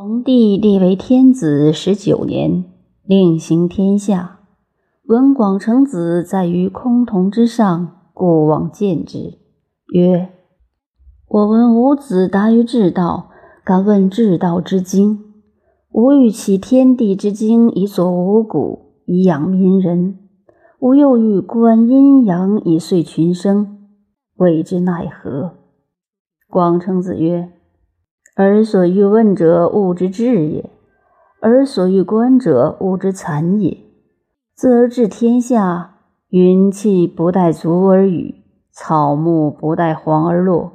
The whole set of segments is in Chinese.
皇帝立为天子十九年，令行天下。闻广成子在于崆峒之上，故往见之，曰：“我闻吾子达于至道，敢问至道之经。吾欲起天地之经，以佐五谷，以养民人。吾又欲观阴阳，以遂群生，谓之奈何？”广成子曰。而所欲问者，物之至也；而所欲观者，物之残也。自而治天下，云气不待足而雨，草木不待黄而落，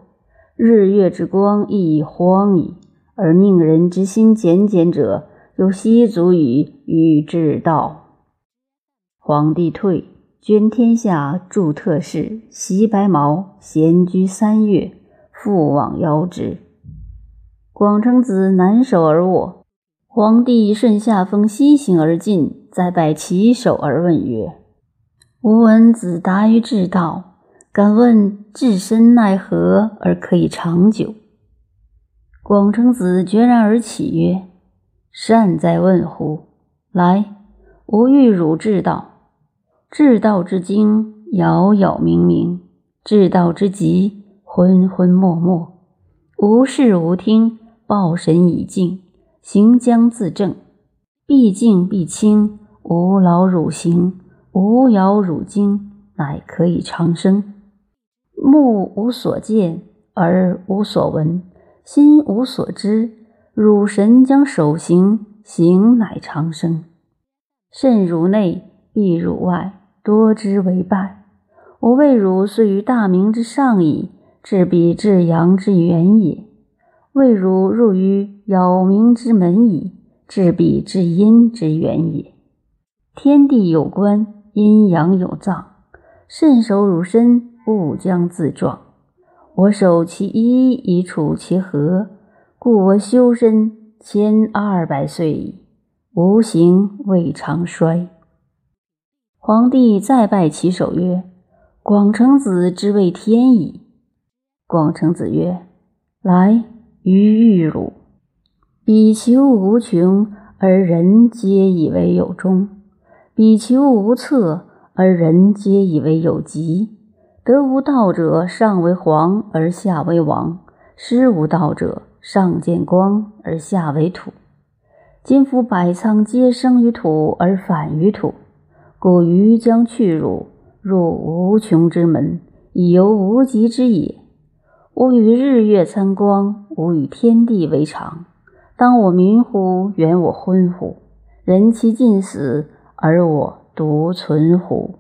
日月之光亦已荒矣。而宁人之心简简者，有奚足以与治道？皇帝退，捐天下，著特事，袭白毛，闲居三月，复往邀之。广成子南守而卧，皇帝顺下风西行而进，再拜其首而问曰：“吾闻子达于至道，敢问至身奈何而可以长久？”广成子决然而起曰：“善哉问乎！来，吾欲汝至道。至道之精，杳杳冥冥；至道之极，昏昏漠漠。无视无听。”抱神以静，行将自正，必静必清，无劳汝行，无扰汝精，乃可以长生。目无所见，耳无所闻，心无所知，汝神将守行，行乃长生。慎汝内，必汝外，多之为败。我谓汝虽于大明之上矣，至彼至阳之源也。未如入于杳冥之门矣，至彼至阴之源也。天地有关，阴阳有藏，慎守汝身，勿将自撞。我守其一，以处其和，故我修身千二百岁矣，无形未尝衰。皇帝再拜其首曰：“广成子之谓天矣。”广成子曰：“来。”于欲汝，彼其物无穷，而人皆以为有终；彼其物无测，而人皆以为有极。得无道者，上为皇而下为王；失无道者，上见光而下为土。今夫百仓皆生于土而反于土，故余将去汝，入无穷之门，以游无极之野。吾与日月参光，吾与天地为常。当我明乎？原我昏乎？人其尽死，而我独存乎？